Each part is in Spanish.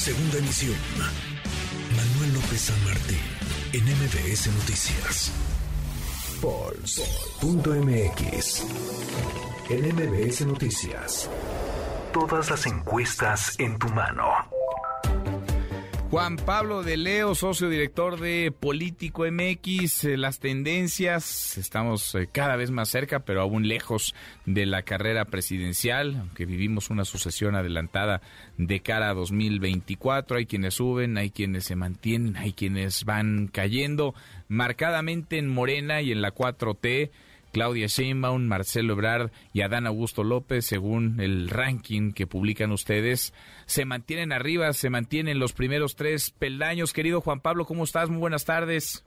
Segunda emisión. Manuel López San Martín, en MBS Noticias. Pulse.mx. En MBS Noticias. Todas las encuestas en tu mano. Juan Pablo de Leo, socio director de Político MX, eh, las tendencias, estamos eh, cada vez más cerca, pero aún lejos de la carrera presidencial, aunque vivimos una sucesión adelantada de cara a 2024, hay quienes suben, hay quienes se mantienen, hay quienes van cayendo, marcadamente en Morena y en la 4T. Claudia Sheinbaum, Marcelo Ebrard y Adán Augusto López, según el ranking que publican ustedes, se mantienen arriba, se mantienen los primeros tres peldaños. Querido Juan Pablo, ¿cómo estás? Muy buenas tardes.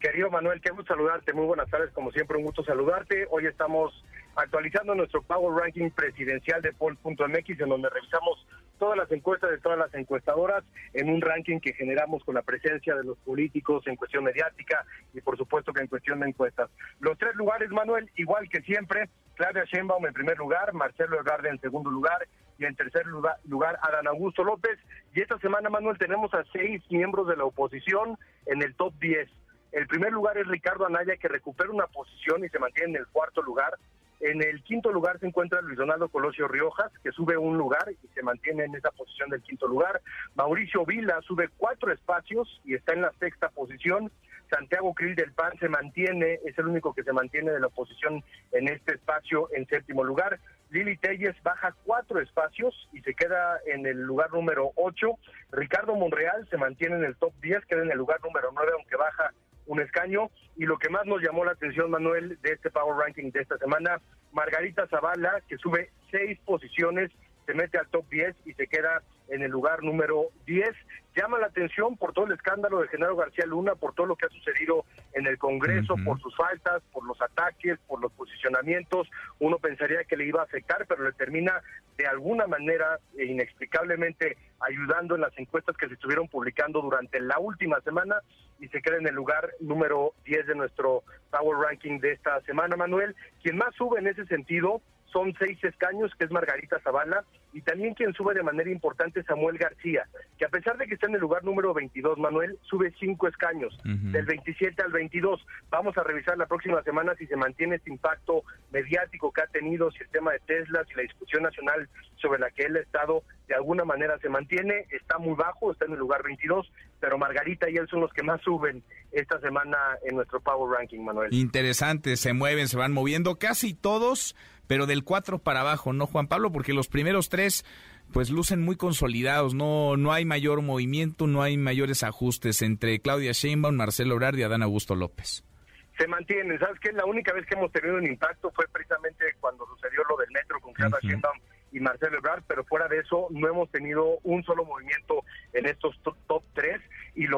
Querido Manuel, qué gusto saludarte. Muy buenas tardes, como siempre, un gusto saludarte. Hoy estamos actualizando nuestro Power Ranking presidencial de Poll.mx, en donde revisamos todas las encuestas de todas las encuestadoras en un ranking que generamos con la presencia de los políticos en cuestión mediática y por supuesto que en cuestión de encuestas. Los tres lugares, Manuel, igual que siempre, Claudia Sheinbaum en primer lugar, Marcelo Ebrard en segundo lugar y en tercer lugar, lugar Adán Augusto López. Y esta semana, Manuel, tenemos a seis miembros de la oposición en el top 10. El primer lugar es Ricardo Anaya, que recupera una posición y se mantiene en el cuarto lugar. En el quinto lugar se encuentra Luis Donaldo Colosio Riojas, que sube un lugar y se mantiene en esa posición del quinto lugar. Mauricio Vila sube cuatro espacios y está en la sexta posición. Santiago Krill del PAN se mantiene, es el único que se mantiene de la oposición en este espacio en séptimo lugar. Lili Telles baja cuatro espacios y se queda en el lugar número ocho. Ricardo Monreal se mantiene en el top 10, queda en el lugar número nueve, aunque baja un escaño. Y lo que más nos llamó la atención, Manuel, de este Power Ranking de esta semana, Margarita Zavala, que sube seis posiciones, se mete al top 10 y se queda en el lugar número 10. Llama la atención por todo el escándalo de Genaro García Luna, por todo lo que ha sucedido en el Congreso, por sus faltas, por los ataques, por los posicionamientos. Uno pensaría que le iba a afectar, pero le termina de alguna manera e inexplicablemente ayudando en las encuestas que se estuvieron publicando durante la última semana y se queda en el lugar número 10 de nuestro Power Ranking de esta semana, Manuel. Quien más sube en ese sentido son seis escaños, que es Margarita Zavala, y también quien sube de manera importante Samuel García, que a pesar de que está en el lugar número 22, Manuel, sube cinco escaños, del 27 al 22. Vamos a revisar la próxima semana si se mantiene este impacto mediático que ha tenido si el tema de Tesla, y la discusión nacional sobre la que él ha estado de alguna manera se mantiene, está muy bajo, está en el lugar 22, pero Margarita y él son los que más suben esta semana en nuestro Power Ranking, Manuel. Interesante, se mueven, se van moviendo casi todos pero del 4 para abajo, ¿no, Juan Pablo? Porque los primeros tres pues lucen muy consolidados, no, no hay mayor movimiento, no hay mayores ajustes entre Claudia Sheinbaum, Marcelo Ebrard y Adán Augusto López. Se mantienen, ¿sabes qué? La única vez que hemos tenido un impacto fue precisamente cuando sucedió lo del metro con Claudia Sheinbaum y Marcelo Ebrard, pero fuera de eso no hemos tenido un solo movimiento en estos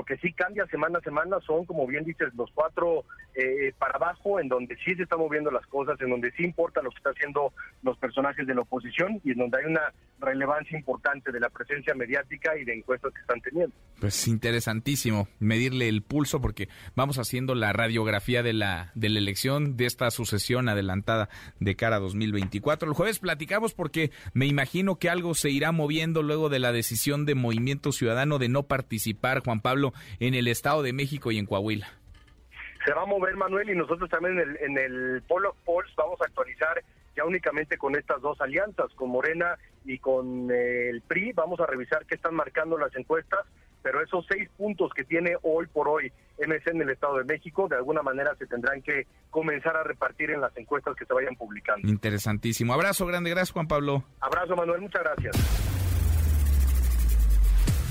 lo que sí cambia semana a semana son, como bien dices, los cuatro eh, para abajo, en donde sí se están moviendo las cosas, en donde sí importa lo que están haciendo los personajes de la oposición y en donde hay una relevancia importante de la presencia mediática y de encuestas que están teniendo. Pues interesantísimo medirle el pulso porque vamos haciendo la radiografía de la de la elección de esta sucesión adelantada de cara a 2024. El jueves platicamos porque me imagino que algo se irá moviendo luego de la decisión de Movimiento Ciudadano de no participar, Juan Pablo, en el Estado de México y en Coahuila se va a mover Manuel y nosotros también en el, en el Polo Polls vamos a actualizar ya únicamente con estas dos alianzas, con Morena y con eh, el PRI, vamos a revisar qué están marcando las encuestas, pero esos seis puntos que tiene hoy por hoy MC en el Estado de México, de alguna manera se tendrán que comenzar a repartir en las encuestas que se vayan publicando. Interesantísimo. Abrazo grande, gracias Juan Pablo. Abrazo Manuel, muchas gracias.